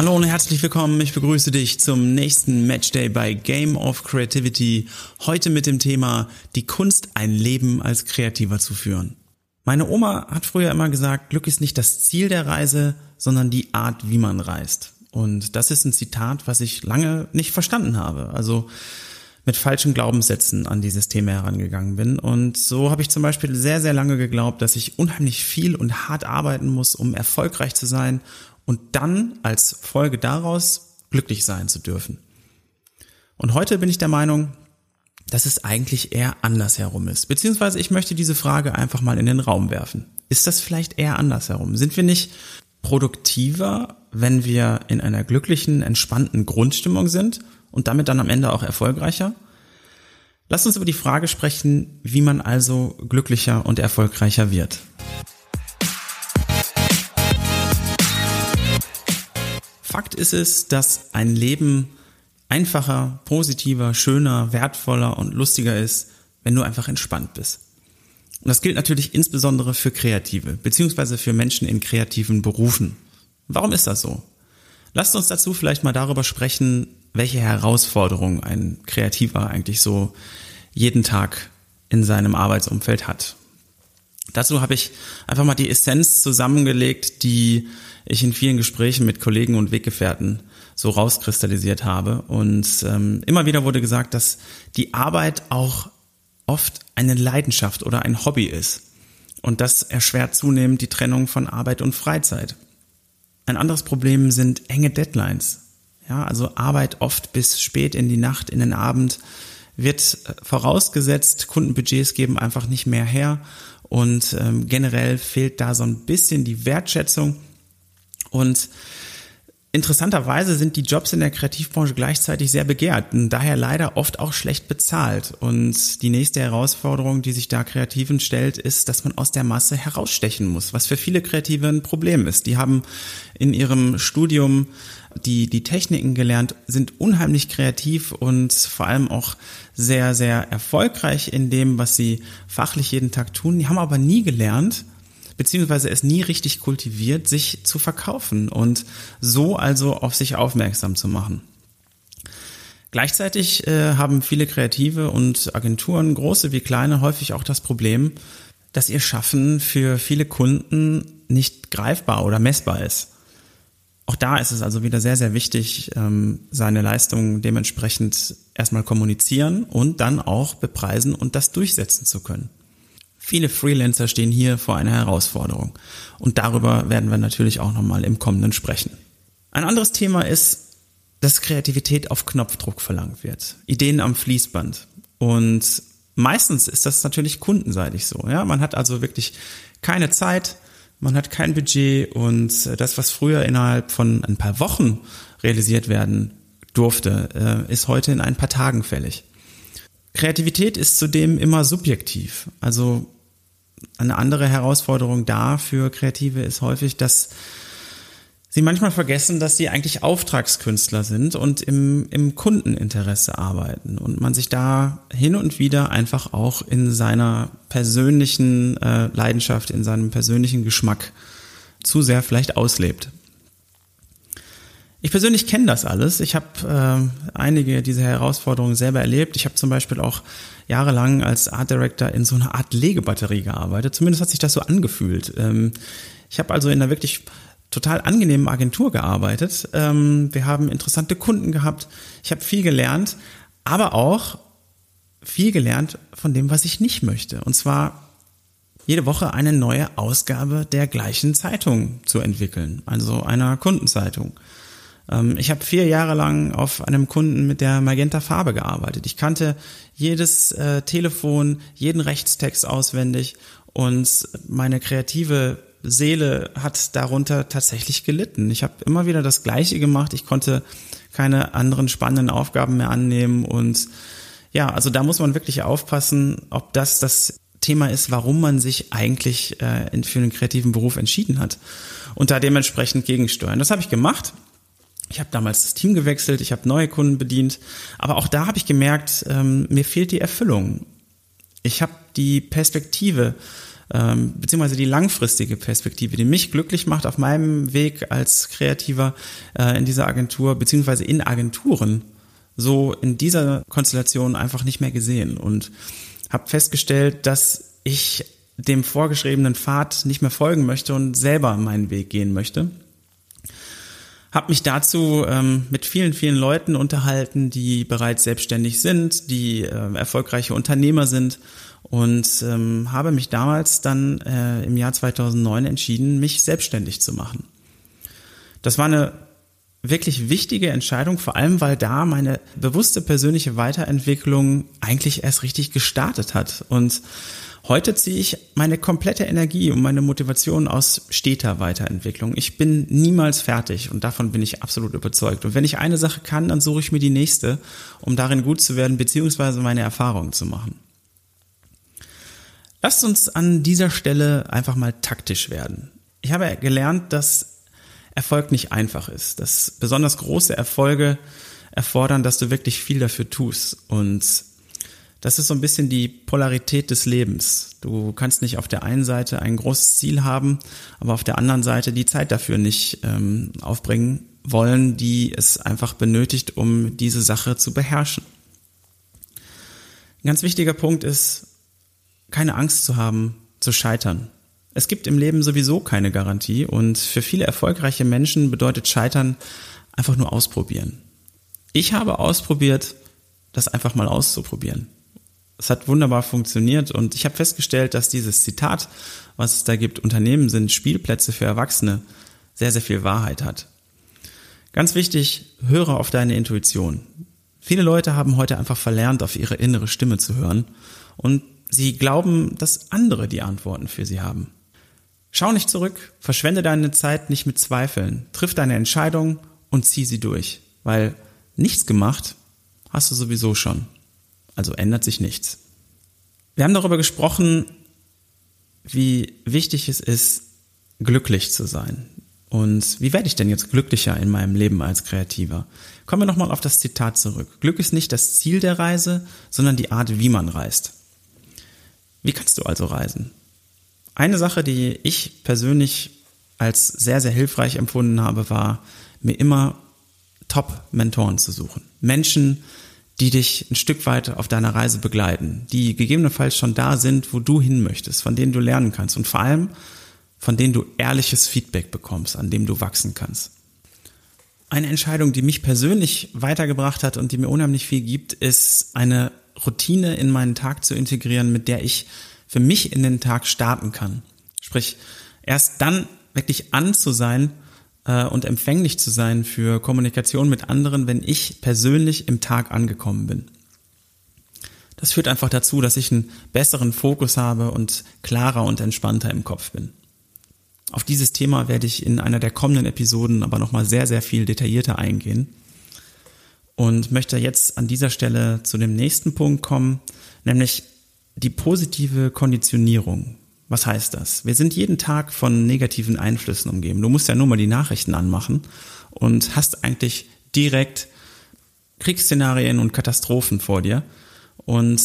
Hallo und herzlich willkommen. Ich begrüße dich zum nächsten Matchday bei Game of Creativity. Heute mit dem Thema die Kunst, ein Leben als Kreativer zu führen. Meine Oma hat früher immer gesagt, Glück ist nicht das Ziel der Reise, sondern die Art, wie man reist. Und das ist ein Zitat, was ich lange nicht verstanden habe. Also mit falschen Glaubenssätzen an dieses Thema herangegangen bin. Und so habe ich zum Beispiel sehr, sehr lange geglaubt, dass ich unheimlich viel und hart arbeiten muss, um erfolgreich zu sein und dann als Folge daraus glücklich sein zu dürfen. Und heute bin ich der Meinung, dass es eigentlich eher andersherum ist. Beziehungsweise ich möchte diese Frage einfach mal in den Raum werfen. Ist das vielleicht eher andersherum? Sind wir nicht produktiver, wenn wir in einer glücklichen, entspannten Grundstimmung sind und damit dann am Ende auch erfolgreicher? Lasst uns über die Frage sprechen, wie man also glücklicher und erfolgreicher wird. Fakt ist es, dass ein Leben einfacher, positiver, schöner, wertvoller und lustiger ist, wenn du einfach entspannt bist. Und das gilt natürlich insbesondere für Kreative, beziehungsweise für Menschen in kreativen Berufen. Warum ist das so? Lasst uns dazu vielleicht mal darüber sprechen, welche Herausforderungen ein Kreativer eigentlich so jeden Tag in seinem Arbeitsumfeld hat. Dazu habe ich einfach mal die Essenz zusammengelegt, die ich in vielen Gesprächen mit Kollegen und Weggefährten so rauskristallisiert habe. Und ähm, immer wieder wurde gesagt, dass die Arbeit auch oft eine Leidenschaft oder ein Hobby ist. Und das erschwert zunehmend die Trennung von Arbeit und Freizeit. Ein anderes Problem sind enge Deadlines. Ja, also Arbeit oft bis spät in die Nacht, in den Abend wird vorausgesetzt, Kundenbudgets geben einfach nicht mehr her und ähm, generell fehlt da so ein bisschen die Wertschätzung. Und Interessanterweise sind die Jobs in der Kreativbranche gleichzeitig sehr begehrt und daher leider oft auch schlecht bezahlt. Und die nächste Herausforderung, die sich da Kreativen stellt, ist, dass man aus der Masse herausstechen muss, was für viele Kreative ein Problem ist. Die haben in ihrem Studium die, die Techniken gelernt, sind unheimlich kreativ und vor allem auch sehr, sehr erfolgreich in dem, was sie fachlich jeden Tag tun. Die haben aber nie gelernt, beziehungsweise es nie richtig kultiviert, sich zu verkaufen und so also auf sich aufmerksam zu machen. Gleichzeitig äh, haben viele Kreative und Agenturen, große wie kleine, häufig auch das Problem, dass ihr Schaffen für viele Kunden nicht greifbar oder messbar ist. Auch da ist es also wieder sehr, sehr wichtig, ähm, seine Leistungen dementsprechend erstmal kommunizieren und dann auch bepreisen und das durchsetzen zu können. Viele Freelancer stehen hier vor einer Herausforderung. Und darüber werden wir natürlich auch nochmal im kommenden sprechen. Ein anderes Thema ist, dass Kreativität auf Knopfdruck verlangt wird. Ideen am Fließband. Und meistens ist das natürlich kundenseitig so. Ja, man hat also wirklich keine Zeit, man hat kein Budget und das, was früher innerhalb von ein paar Wochen realisiert werden durfte, äh, ist heute in ein paar Tagen fällig. Kreativität ist zudem immer subjektiv. Also eine andere Herausforderung da für Kreative ist häufig, dass sie manchmal vergessen, dass sie eigentlich Auftragskünstler sind und im, im Kundeninteresse arbeiten und man sich da hin und wieder einfach auch in seiner persönlichen äh, Leidenschaft, in seinem persönlichen Geschmack zu sehr vielleicht auslebt. Ich persönlich kenne das alles. Ich habe äh, einige dieser Herausforderungen selber erlebt. Ich habe zum Beispiel auch jahrelang als Art Director in so einer Art Legebatterie gearbeitet. Zumindest hat sich das so angefühlt. Ähm, ich habe also in einer wirklich total angenehmen Agentur gearbeitet. Ähm, wir haben interessante Kunden gehabt. Ich habe viel gelernt, aber auch viel gelernt von dem, was ich nicht möchte. Und zwar jede Woche eine neue Ausgabe der gleichen Zeitung zu entwickeln, also einer Kundenzeitung. Ähm, ich habe vier Jahre lang auf einem Kunden mit der Magenta Farbe gearbeitet. Ich kannte jedes äh, Telefon, jeden Rechtstext auswendig und meine kreative Seele hat darunter tatsächlich gelitten. Ich habe immer wieder das Gleiche gemacht. Ich konnte keine anderen spannenden Aufgaben mehr annehmen und ja, also da muss man wirklich aufpassen, ob das das Thema ist, warum man sich eigentlich äh, für einen kreativen Beruf entschieden hat und da dementsprechend gegensteuern. Das habe ich gemacht. Ich habe damals das Team gewechselt, ich habe neue Kunden bedient, aber auch da habe ich gemerkt, ähm, mir fehlt die Erfüllung. Ich habe die Perspektive, ähm, beziehungsweise die langfristige Perspektive, die mich glücklich macht auf meinem Weg als Kreativer äh, in dieser Agentur, beziehungsweise in Agenturen, so in dieser Konstellation einfach nicht mehr gesehen und habe festgestellt, dass ich dem vorgeschriebenen Pfad nicht mehr folgen möchte und selber meinen Weg gehen möchte. Habe mich dazu ähm, mit vielen, vielen Leuten unterhalten, die bereits selbstständig sind, die äh, erfolgreiche Unternehmer sind und ähm, habe mich damals dann äh, im Jahr 2009 entschieden, mich selbstständig zu machen. Das war eine wirklich wichtige Entscheidung, vor allem weil da meine bewusste persönliche Weiterentwicklung eigentlich erst richtig gestartet hat. Und heute ziehe ich meine komplette Energie und meine Motivation aus steter Weiterentwicklung. Ich bin niemals fertig und davon bin ich absolut überzeugt. Und wenn ich eine Sache kann, dann suche ich mir die nächste, um darin gut zu werden, beziehungsweise meine Erfahrungen zu machen. Lasst uns an dieser Stelle einfach mal taktisch werden. Ich habe gelernt, dass Erfolg nicht einfach ist, dass besonders große Erfolge erfordern, dass du wirklich viel dafür tust. Und das ist so ein bisschen die Polarität des Lebens. Du kannst nicht auf der einen Seite ein großes Ziel haben, aber auf der anderen Seite die Zeit dafür nicht ähm, aufbringen wollen, die es einfach benötigt, um diese Sache zu beherrschen. Ein ganz wichtiger Punkt ist, keine Angst zu haben, zu scheitern. Es gibt im Leben sowieso keine Garantie und für viele erfolgreiche Menschen bedeutet Scheitern einfach nur ausprobieren. Ich habe ausprobiert, das einfach mal auszuprobieren. Es hat wunderbar funktioniert und ich habe festgestellt, dass dieses Zitat, was es da gibt, Unternehmen sind Spielplätze für Erwachsene, sehr, sehr viel Wahrheit hat. Ganz wichtig, höre auf deine Intuition. Viele Leute haben heute einfach verlernt, auf ihre innere Stimme zu hören und sie glauben, dass andere die Antworten für sie haben. Schau nicht zurück, verschwende deine Zeit nicht mit Zweifeln, triff deine Entscheidung und zieh sie durch, weil nichts gemacht hast du sowieso schon. Also ändert sich nichts. Wir haben darüber gesprochen, wie wichtig es ist, glücklich zu sein. Und wie werde ich denn jetzt glücklicher in meinem Leben als Kreativer? Kommen wir nochmal auf das Zitat zurück. Glück ist nicht das Ziel der Reise, sondern die Art, wie man reist. Wie kannst du also reisen? Eine Sache, die ich persönlich als sehr, sehr hilfreich empfunden habe, war, mir immer Top-Mentoren zu suchen. Menschen, die dich ein Stück weit auf deiner Reise begleiten, die gegebenenfalls schon da sind, wo du hin möchtest, von denen du lernen kannst und vor allem von denen du ehrliches Feedback bekommst, an dem du wachsen kannst. Eine Entscheidung, die mich persönlich weitergebracht hat und die mir unheimlich viel gibt, ist eine Routine in meinen Tag zu integrieren, mit der ich für mich in den Tag starten kann. Sprich, erst dann wirklich an zu sein äh, und empfänglich zu sein für Kommunikation mit anderen, wenn ich persönlich im Tag angekommen bin. Das führt einfach dazu, dass ich einen besseren Fokus habe und klarer und entspannter im Kopf bin. Auf dieses Thema werde ich in einer der kommenden Episoden aber nochmal sehr, sehr viel detaillierter eingehen und möchte jetzt an dieser Stelle zu dem nächsten Punkt kommen, nämlich die positive Konditionierung. Was heißt das? Wir sind jeden Tag von negativen Einflüssen umgeben. Du musst ja nur mal die Nachrichten anmachen und hast eigentlich direkt Kriegsszenarien und Katastrophen vor dir. Und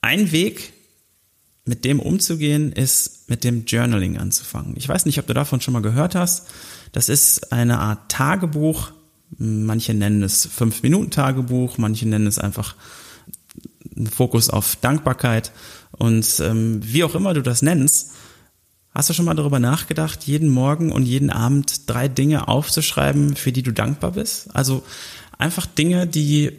ein Weg, mit dem umzugehen, ist mit dem Journaling anzufangen. Ich weiß nicht, ob du davon schon mal gehört hast. Das ist eine Art Tagebuch. Manche nennen es Fünf-Minuten-Tagebuch, manche nennen es einfach Fokus auf Dankbarkeit und ähm, wie auch immer du das nennst, hast du schon mal darüber nachgedacht, jeden Morgen und jeden Abend drei Dinge aufzuschreiben, für die du dankbar bist? Also einfach Dinge, die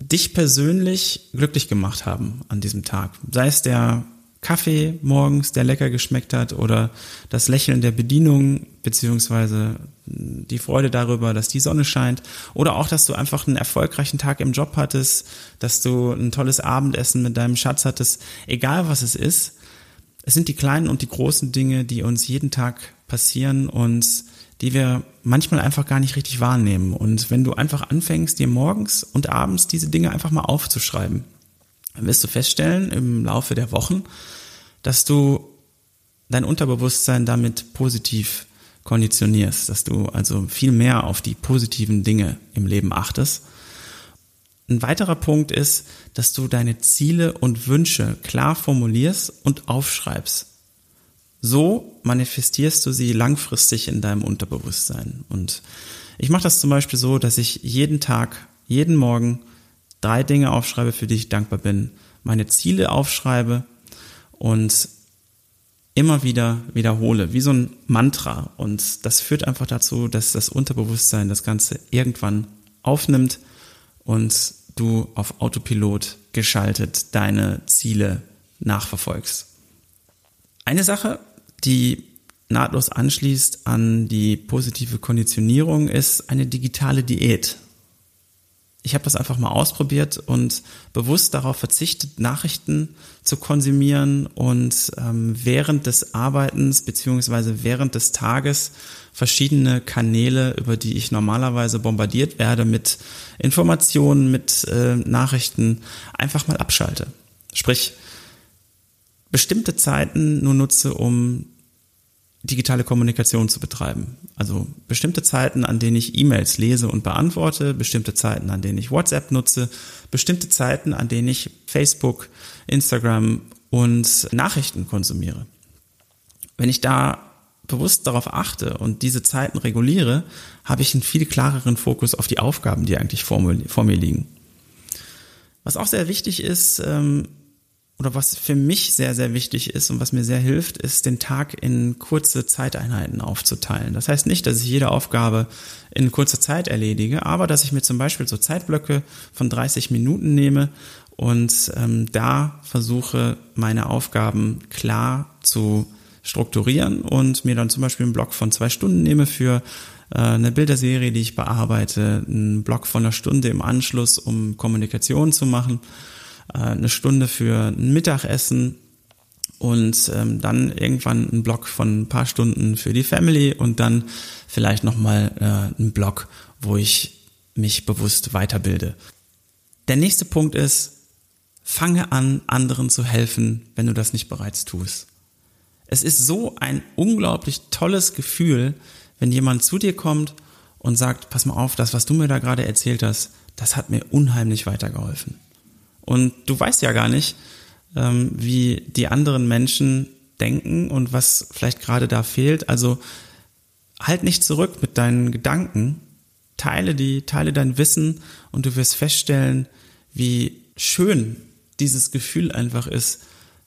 dich persönlich glücklich gemacht haben an diesem Tag. Sei es der Kaffee morgens, der lecker geschmeckt hat, oder das Lächeln der Bedienung, beziehungsweise die Freude darüber, dass die Sonne scheint, oder auch, dass du einfach einen erfolgreichen Tag im Job hattest, dass du ein tolles Abendessen mit deinem Schatz hattest, egal was es ist, Es sind die kleinen und die großen Dinge, die uns jeden Tag passieren und die wir manchmal einfach gar nicht richtig wahrnehmen. Und wenn du einfach anfängst, dir morgens und abends diese Dinge einfach mal aufzuschreiben, wirst du feststellen im Laufe der Wochen, dass du dein Unterbewusstsein damit positiv konditionierst, dass du also viel mehr auf die positiven Dinge im Leben achtest. Ein weiterer Punkt ist, dass du deine Ziele und Wünsche klar formulierst und aufschreibst. So manifestierst du sie langfristig in deinem Unterbewusstsein. Und ich mache das zum Beispiel so, dass ich jeden Tag, jeden Morgen drei Dinge aufschreibe, für die ich dankbar bin, meine Ziele aufschreibe und immer wieder wiederhole, wie so ein Mantra. Und das führt einfach dazu, dass das Unterbewusstsein das Ganze irgendwann aufnimmt und du auf Autopilot geschaltet deine Ziele nachverfolgst. Eine Sache, die nahtlos anschließt an die positive Konditionierung, ist eine digitale Diät. Ich habe das einfach mal ausprobiert und bewusst darauf verzichtet, Nachrichten zu konsumieren und ähm, während des Arbeitens beziehungsweise während des Tages verschiedene Kanäle, über die ich normalerweise bombardiert werde mit Informationen, mit äh, Nachrichten, einfach mal abschalte. Sprich, bestimmte Zeiten nur nutze, um digitale Kommunikation zu betreiben. Also bestimmte Zeiten, an denen ich E-Mails lese und beantworte, bestimmte Zeiten, an denen ich WhatsApp nutze, bestimmte Zeiten, an denen ich Facebook, Instagram und Nachrichten konsumiere. Wenn ich da bewusst darauf achte und diese Zeiten reguliere, habe ich einen viel klareren Fokus auf die Aufgaben, die eigentlich vor mir, liegen. Was auch sehr wichtig ist, ähm, oder was für mich sehr, sehr wichtig ist und was mir sehr hilft, ist, den Tag in kurze Zeiteinheiten aufzuteilen. Das heißt nicht, dass ich jede Aufgabe in kurzer Zeit erledige, aber dass ich mir zum Beispiel so Zeitblöcke von 30 Minuten nehme und ähm, da versuche, meine Aufgaben klar zu strukturieren und mir dann zum Beispiel einen Block von zwei Stunden nehme für äh, eine Bilderserie, die ich bearbeite, einen Block von einer Stunde im Anschluss, um Kommunikation zu machen eine Stunde für ein Mittagessen und ähm, dann irgendwann ein Block von ein paar Stunden für die Family und dann vielleicht nochmal äh, ein Block, wo ich mich bewusst weiterbilde. Der nächste Punkt ist, fange an, anderen zu helfen, wenn du das nicht bereits tust. Es ist so ein unglaublich tolles Gefühl, wenn jemand zu dir kommt und sagt, pass mal auf, das, was du mir da gerade erzählt hast, das hat mir unheimlich weitergeholfen. Und du weißt ja gar nicht, ähm, wie die anderen Menschen denken und was vielleicht gerade da fehlt. Also halt nicht zurück mit deinen Gedanken, teile die, teile dein Wissen und du wirst feststellen, wie schön dieses Gefühl einfach ist,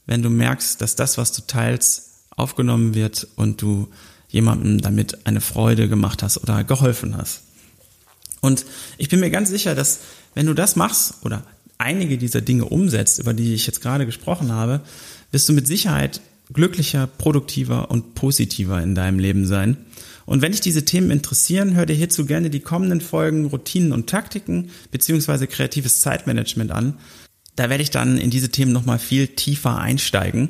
wenn du merkst, dass das, was du teilst, aufgenommen wird und du jemandem damit eine Freude gemacht hast oder geholfen hast. Und ich bin mir ganz sicher, dass wenn du das machst oder einige dieser Dinge umsetzt, über die ich jetzt gerade gesprochen habe, wirst du mit Sicherheit glücklicher, produktiver und positiver in deinem Leben sein. Und wenn dich diese Themen interessieren, hör dir hierzu gerne die kommenden Folgen Routinen und Taktiken beziehungsweise kreatives Zeitmanagement an. Da werde ich dann in diese Themen nochmal viel tiefer einsteigen.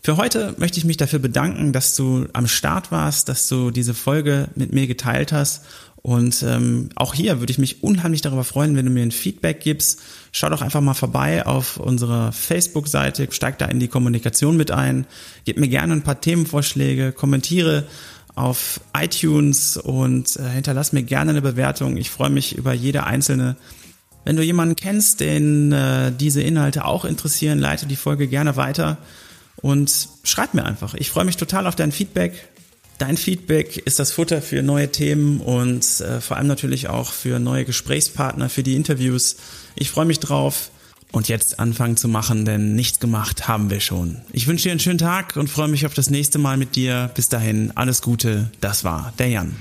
Für heute möchte ich mich dafür bedanken, dass du am Start warst, dass du diese Folge mit mir geteilt hast und ähm, auch hier würde ich mich unheimlich darüber freuen, wenn du mir ein Feedback gibst. Schau doch einfach mal vorbei auf unserer Facebook-Seite, steig da in die Kommunikation mit ein, gib mir gerne ein paar Themenvorschläge, kommentiere auf iTunes und äh, hinterlass mir gerne eine Bewertung. Ich freue mich über jede einzelne. Wenn du jemanden kennst, den äh, diese Inhalte auch interessieren, leite die Folge gerne weiter und schreib mir einfach. Ich freue mich total auf dein Feedback. Dein Feedback ist das Futter für neue Themen und äh, vor allem natürlich auch für neue Gesprächspartner, für die Interviews. Ich freue mich drauf und jetzt anfangen zu machen, denn nichts gemacht haben wir schon. Ich wünsche dir einen schönen Tag und freue mich auf das nächste Mal mit dir. Bis dahin, alles Gute. Das war der Jan.